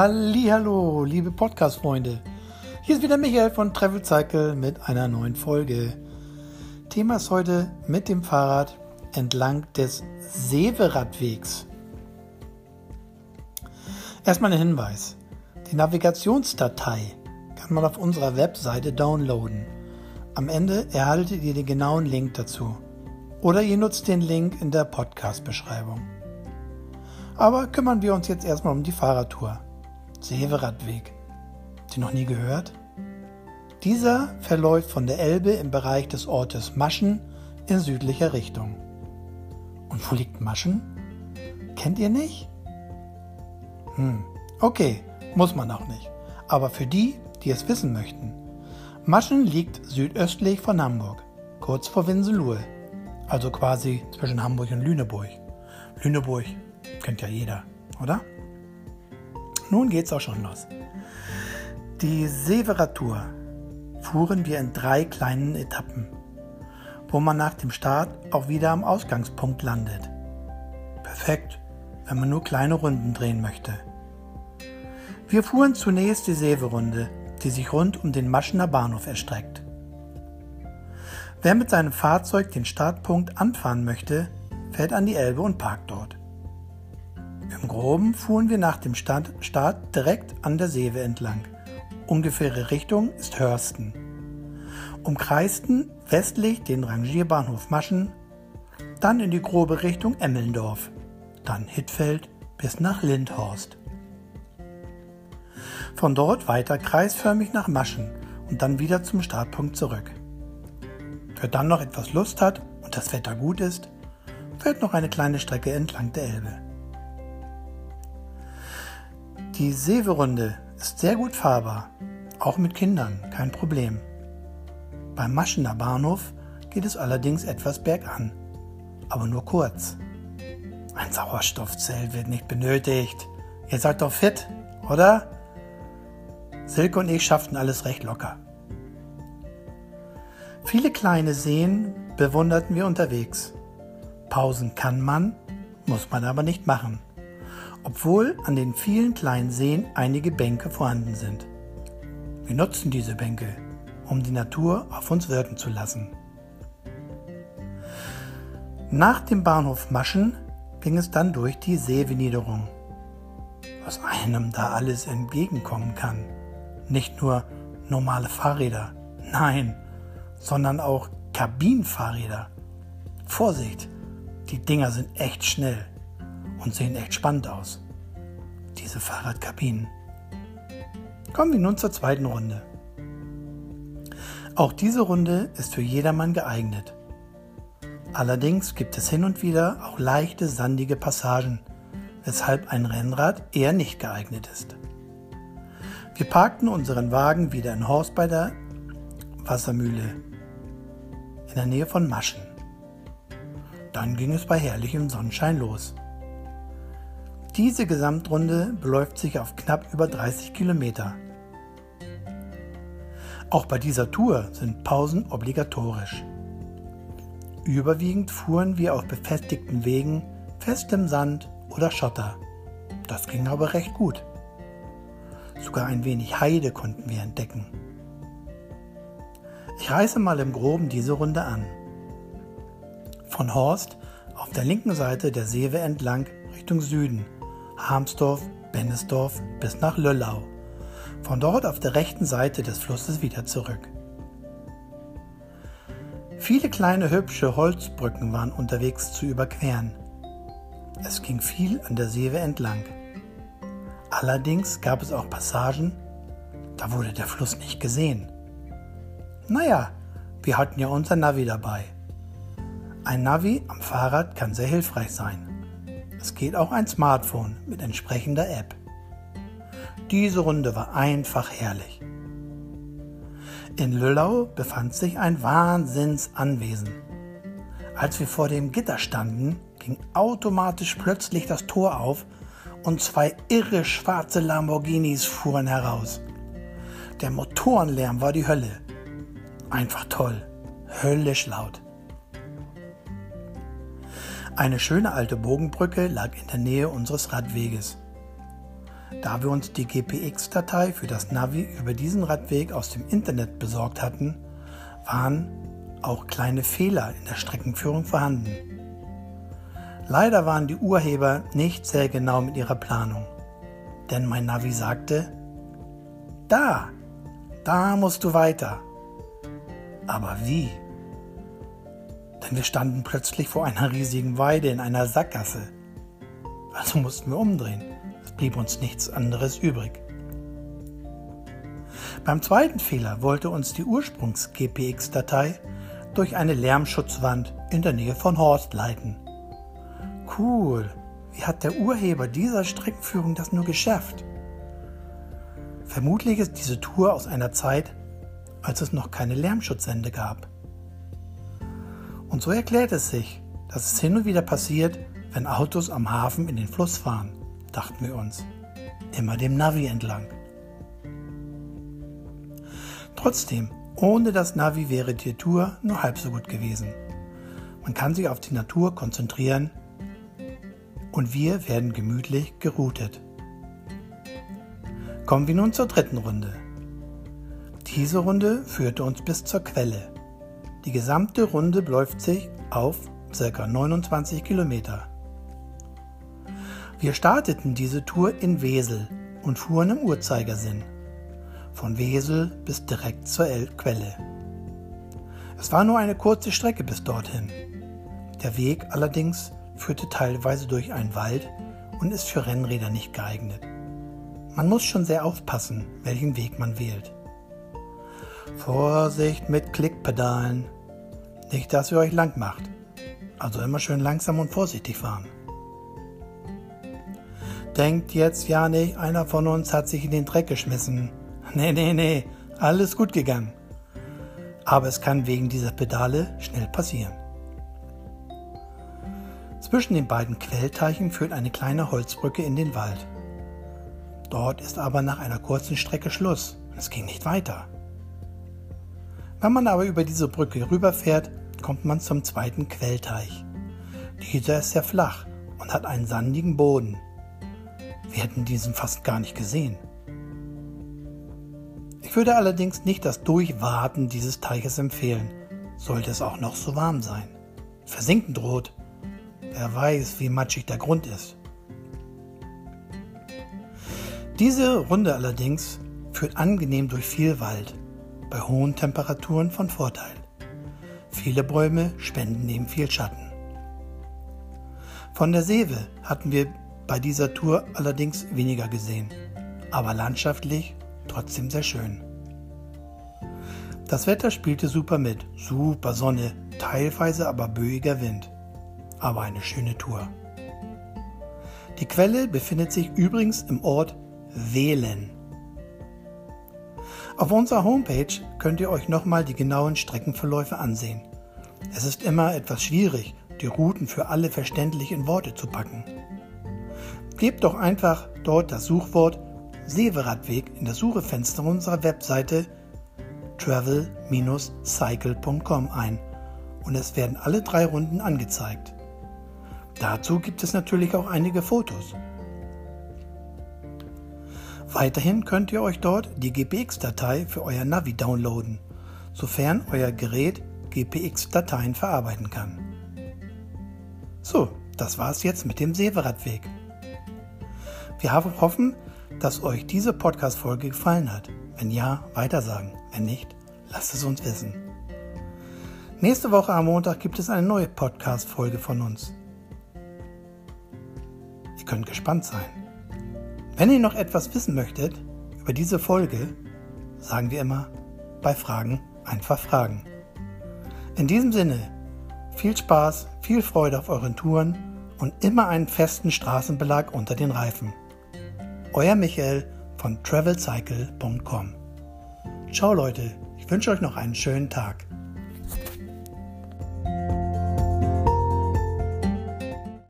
Hallo, liebe Podcast-Freunde. Hier ist wieder Michael von Travel Cycle mit einer neuen Folge. Thema ist heute mit dem Fahrrad entlang des Severadwegs. Erstmal ein Hinweis. Die Navigationsdatei kann man auf unserer Webseite downloaden. Am Ende erhaltet ihr den genauen Link dazu. Oder ihr nutzt den Link in der Podcast-Beschreibung. Aber kümmern wir uns jetzt erstmal um die Fahrradtour. Severadweg. Sie noch nie gehört? Dieser verläuft von der Elbe im Bereich des Ortes Maschen in südlicher Richtung. Und wo liegt Maschen? Kennt ihr nicht? Hm, okay, muss man auch nicht. Aber für die, die es wissen möchten. Maschen liegt südöstlich von Hamburg, kurz vor Winselohe, also quasi zwischen Hamburg und Lüneburg. Lüneburg kennt ja jeder, oder? Nun geht's auch schon los. Die Severatur fuhren wir in drei kleinen Etappen, wo man nach dem Start auch wieder am Ausgangspunkt landet. Perfekt, wenn man nur kleine Runden drehen möchte. Wir fuhren zunächst die Severunde, die sich rund um den Maschener Bahnhof erstreckt. Wer mit seinem Fahrzeug den Startpunkt anfahren möchte, fährt an die Elbe und parkt dort. Im Groben fuhren wir nach dem Start direkt an der Seewe entlang. Ungefähre Richtung ist Hörsten. Umkreisten westlich den Rangierbahnhof Maschen, dann in die grobe Richtung Emmelndorf, dann Hittfeld bis nach Lindhorst. Von dort weiter kreisförmig nach Maschen und dann wieder zum Startpunkt zurück. Wer dann noch etwas Lust hat und das Wetter gut ist, fährt noch eine kleine Strecke entlang der Elbe. Die Severunde ist sehr gut fahrbar, auch mit Kindern, kein Problem. Beim Maschener Bahnhof geht es allerdings etwas bergan, aber nur kurz. Ein Sauerstoffzelt wird nicht benötigt. Ihr seid doch fit, oder? Silke und ich schafften alles recht locker. Viele kleine Seen bewunderten wir unterwegs. Pausen kann man, muss man aber nicht machen obwohl an den vielen kleinen Seen einige Bänke vorhanden sind. Wir nutzen diese Bänke, um die Natur auf uns wirken zu lassen. Nach dem Bahnhof Maschen ging es dann durch die Seevenniederung. Was einem da alles entgegenkommen kann. Nicht nur normale Fahrräder, nein, sondern auch Kabinenfahrräder. Vorsicht, die Dinger sind echt schnell und sehen echt spannend aus. Diese Fahrradkabinen. Kommen wir nun zur zweiten Runde. Auch diese Runde ist für jedermann geeignet. Allerdings gibt es hin und wieder auch leichte sandige Passagen, weshalb ein Rennrad eher nicht geeignet ist. Wir parkten unseren Wagen wieder in Horst bei der Wassermühle in der Nähe von Maschen. Dann ging es bei herrlichem Sonnenschein los. Diese Gesamtrunde beläuft sich auf knapp über 30 Kilometer. Auch bei dieser Tour sind Pausen obligatorisch. Überwiegend fuhren wir auf befestigten Wegen, festem Sand oder Schotter. Das ging aber recht gut. Sogar ein wenig Heide konnten wir entdecken. Ich reiße mal im Groben diese Runde an. Von Horst auf der linken Seite der Seewe entlang Richtung Süden Harmsdorf, Bennesdorf bis nach Löllau. Von dort auf der rechten Seite des Flusses wieder zurück. Viele kleine hübsche Holzbrücken waren unterwegs zu überqueren. Es ging viel an der Seewe entlang. Allerdings gab es auch Passagen, da wurde der Fluss nicht gesehen. Naja, wir hatten ja unser Navi dabei. Ein Navi am Fahrrad kann sehr hilfreich sein. Es geht auch ein Smartphone mit entsprechender App. Diese Runde war einfach herrlich. In Lüllau befand sich ein Wahnsinnsanwesen. Als wir vor dem Gitter standen, ging automatisch plötzlich das Tor auf und zwei irre schwarze Lamborghinis fuhren heraus. Der Motorenlärm war die Hölle. Einfach toll, höllisch laut. Eine schöne alte Bogenbrücke lag in der Nähe unseres Radweges. Da wir uns die GPX-Datei für das Navi über diesen Radweg aus dem Internet besorgt hatten, waren auch kleine Fehler in der Streckenführung vorhanden. Leider waren die Urheber nicht sehr genau mit ihrer Planung, denn mein Navi sagte, da, da musst du weiter. Aber wie? Denn wir standen plötzlich vor einer riesigen Weide in einer Sackgasse. Also mussten wir umdrehen. Es blieb uns nichts anderes übrig. Beim zweiten Fehler wollte uns die Ursprungs-GPX-Datei durch eine Lärmschutzwand in der Nähe von Horst leiten. Cool, wie hat der Urheber dieser Streckenführung das nur geschafft? Vermutlich ist diese Tour aus einer Zeit, als es noch keine Lärmschutzsende gab. Und so erklärt es sich, dass es hin und wieder passiert, wenn Autos am Hafen in den Fluss fahren, dachten wir uns. Immer dem Navi entlang. Trotzdem, ohne das Navi wäre die Tour nur halb so gut gewesen. Man kann sich auf die Natur konzentrieren und wir werden gemütlich geroutet. Kommen wir nun zur dritten Runde. Diese Runde führte uns bis zur Quelle. Die gesamte Runde beläuft sich auf ca. 29 Kilometer. Wir starteten diese Tour in Wesel und fuhren im Uhrzeigersinn. Von Wesel bis direkt zur Quelle. Es war nur eine kurze Strecke bis dorthin. Der Weg allerdings führte teilweise durch einen Wald und ist für Rennräder nicht geeignet. Man muss schon sehr aufpassen, welchen Weg man wählt. Vorsicht mit Klickpedalen. Nicht, dass ihr euch lang macht. Also immer schön langsam und vorsichtig fahren. Denkt jetzt ja nicht, einer von uns hat sich in den Dreck geschmissen. Nee, nee, nee, alles gut gegangen. Aber es kann wegen dieser Pedale schnell passieren. Zwischen den beiden Quellteichen führt eine kleine Holzbrücke in den Wald. Dort ist aber nach einer kurzen Strecke Schluss. Es ging nicht weiter. Wenn man aber über diese Brücke rüberfährt, kommt man zum zweiten Quellteich. Dieser ist sehr flach und hat einen sandigen Boden. Wir hätten diesen fast gar nicht gesehen. Ich würde allerdings nicht das Durchwarten dieses Teiches empfehlen, sollte es auch noch so warm sein. Versinken droht. Wer weiß, wie matschig der Grund ist. Diese Runde allerdings führt angenehm durch viel Wald bei hohen Temperaturen von Vorteil. Viele Bäume spenden ihm viel Schatten. Von der Seewe hatten wir bei dieser Tour allerdings weniger gesehen, aber landschaftlich trotzdem sehr schön. Das Wetter spielte super mit, super Sonne, teilweise aber böiger Wind. Aber eine schöne Tour. Die Quelle befindet sich übrigens im Ort Wählen. Auf unserer Homepage könnt ihr euch nochmal die genauen Streckenverläufe ansehen. Es ist immer etwas schwierig, die Routen für alle verständlich in Worte zu packen. Gebt doch einfach dort das Suchwort Severadweg in das Suchefenster unserer Webseite travel-cycle.com ein und es werden alle drei Runden angezeigt. Dazu gibt es natürlich auch einige Fotos. Weiterhin könnt ihr euch dort die GPX-Datei für euer Navi downloaden, sofern euer Gerät GPX-Dateien verarbeiten kann. So, das war's jetzt mit dem Severadweg. Wir hoffen, dass euch diese Podcast-Folge gefallen hat. Wenn ja, weitersagen. Wenn nicht, lasst es uns wissen. Nächste Woche am Montag gibt es eine neue Podcast-Folge von uns. Ihr könnt gespannt sein. Wenn ihr noch etwas wissen möchtet über diese Folge, sagen wir immer, bei Fragen einfach fragen. In diesem Sinne, viel Spaß, viel Freude auf euren Touren und immer einen festen Straßenbelag unter den Reifen. Euer Michael von travelcycle.com. Ciao Leute, ich wünsche euch noch einen schönen Tag.